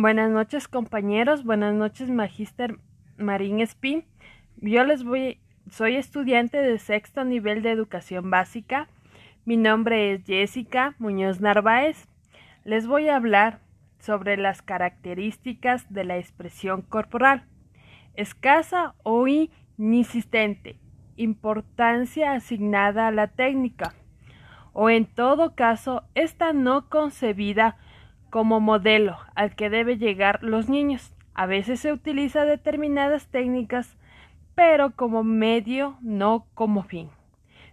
Buenas noches compañeros, buenas noches Magíster Marín Espín. Yo les voy, soy estudiante de sexto nivel de educación básica. Mi nombre es Jessica Muñoz Narváez. Les voy a hablar sobre las características de la expresión corporal. Escasa o inexistente. Importancia asignada a la técnica. O en todo caso, esta no concebida como modelo al que debe llegar los niños. A veces se utiliza determinadas técnicas, pero como medio, no como fin.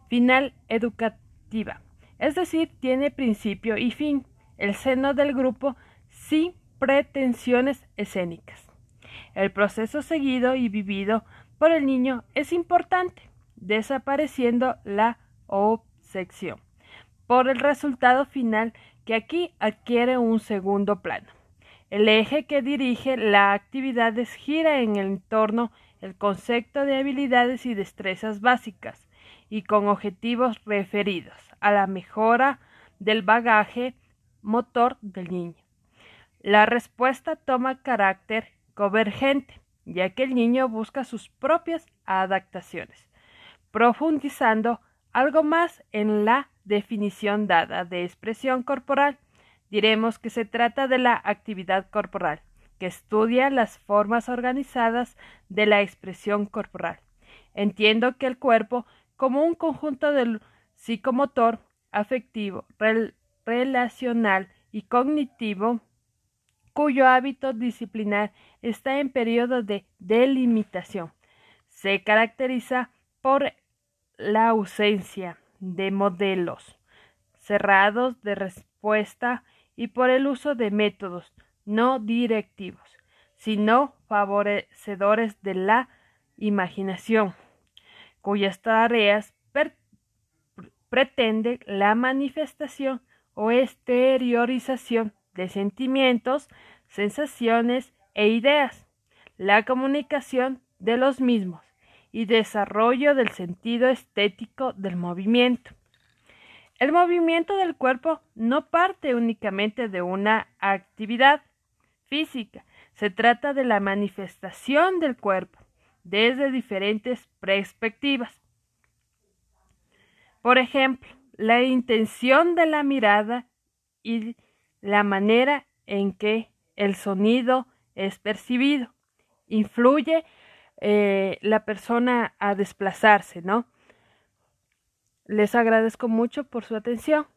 Final educativa. Es decir, tiene principio y fin. El seno del grupo sin pretensiones escénicas. El proceso seguido y vivido por el niño es importante, desapareciendo la obsección por el resultado final que aquí adquiere un segundo plano. El eje que dirige la actividad gira en el entorno el concepto de habilidades y destrezas básicas y con objetivos referidos a la mejora del bagaje motor del niño. La respuesta toma carácter convergente, ya que el niño busca sus propias adaptaciones, profundizando algo más en la definición dada de expresión corporal, diremos que se trata de la actividad corporal, que estudia las formas organizadas de la expresión corporal. Entiendo que el cuerpo, como un conjunto del psicomotor, afectivo, relacional y cognitivo, cuyo hábito disciplinar está en periodo de delimitación, se caracteriza por la ausencia de modelos cerrados de respuesta y por el uso de métodos no directivos, sino favorecedores de la imaginación, cuyas tareas pretende la manifestación o exteriorización de sentimientos, sensaciones e ideas, la comunicación de los mismos, y desarrollo del sentido estético del movimiento. El movimiento del cuerpo no parte únicamente de una actividad física, se trata de la manifestación del cuerpo desde diferentes perspectivas. Por ejemplo, la intención de la mirada y la manera en que el sonido es percibido influye eh, la persona a desplazarse, ¿no? Les agradezco mucho por su atención.